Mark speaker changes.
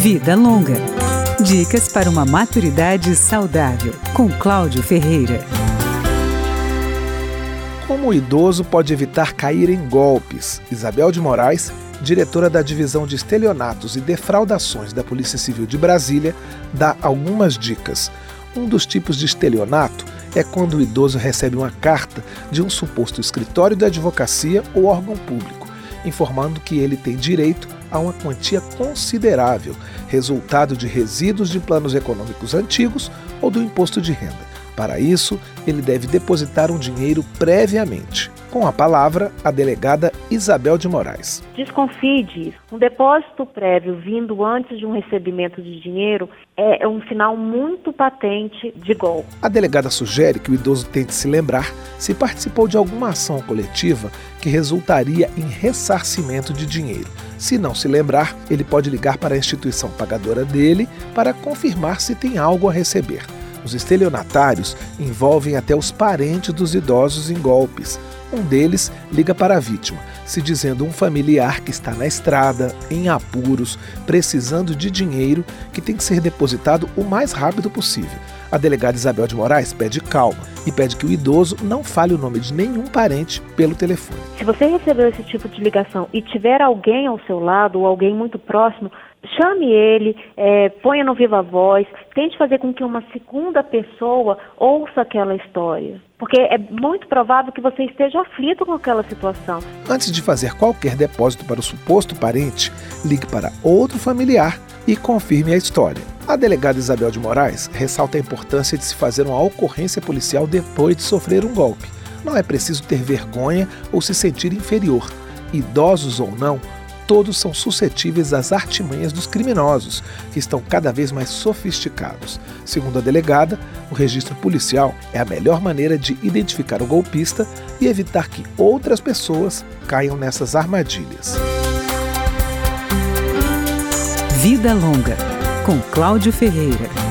Speaker 1: Vida Longa. Dicas para uma maturidade saudável, com Cláudio Ferreira.
Speaker 2: Como o idoso pode evitar cair em golpes? Isabel de Moraes, diretora da Divisão de Estelionatos e Defraudações da Polícia Civil de Brasília, dá algumas dicas. Um dos tipos de estelionato é quando o idoso recebe uma carta de um suposto escritório da advocacia ou órgão público, informando que ele tem direito a uma quantia considerável, resultado de resíduos de planos econômicos antigos ou do imposto de renda. Para isso, ele deve depositar um dinheiro previamente. Com a palavra, a delegada Isabel de Moraes.
Speaker 3: Desconfie disso. Um depósito prévio vindo antes de um recebimento de dinheiro é um sinal muito patente de golpe.
Speaker 2: A delegada sugere que o idoso tente se lembrar se participou de alguma ação coletiva que resultaria em ressarcimento de dinheiro. Se não se lembrar, ele pode ligar para a instituição pagadora dele para confirmar se tem algo a receber. Os estelionatários envolvem até os parentes dos idosos em golpes. Um deles liga para a vítima, se dizendo um familiar que está na estrada, em apuros, precisando de dinheiro que tem que ser depositado o mais rápido possível. A delegada Isabel de Moraes pede calma e pede que o idoso não fale o nome de nenhum parente pelo telefone.
Speaker 3: Se você recebeu esse tipo de ligação e tiver alguém ao seu lado ou alguém muito próximo, chame ele, é, ponha no viva voz, tente fazer com que uma segunda pessoa ouça aquela história. Porque é muito provável que você esteja aflito com aquela situação.
Speaker 2: Antes de fazer qualquer depósito para o suposto parente, ligue para outro familiar e confirme a história. A delegada Isabel de Moraes ressalta a importância de se fazer uma ocorrência policial depois de sofrer um golpe. Não é preciso ter vergonha ou se sentir inferior. Idosos ou não, todos são suscetíveis às artimanhas dos criminosos, que estão cada vez mais sofisticados. Segundo a delegada, o registro policial é a melhor maneira de identificar o golpista e evitar que outras pessoas caiam nessas armadilhas.
Speaker 1: Vida Longa, com Cláudio Ferreira.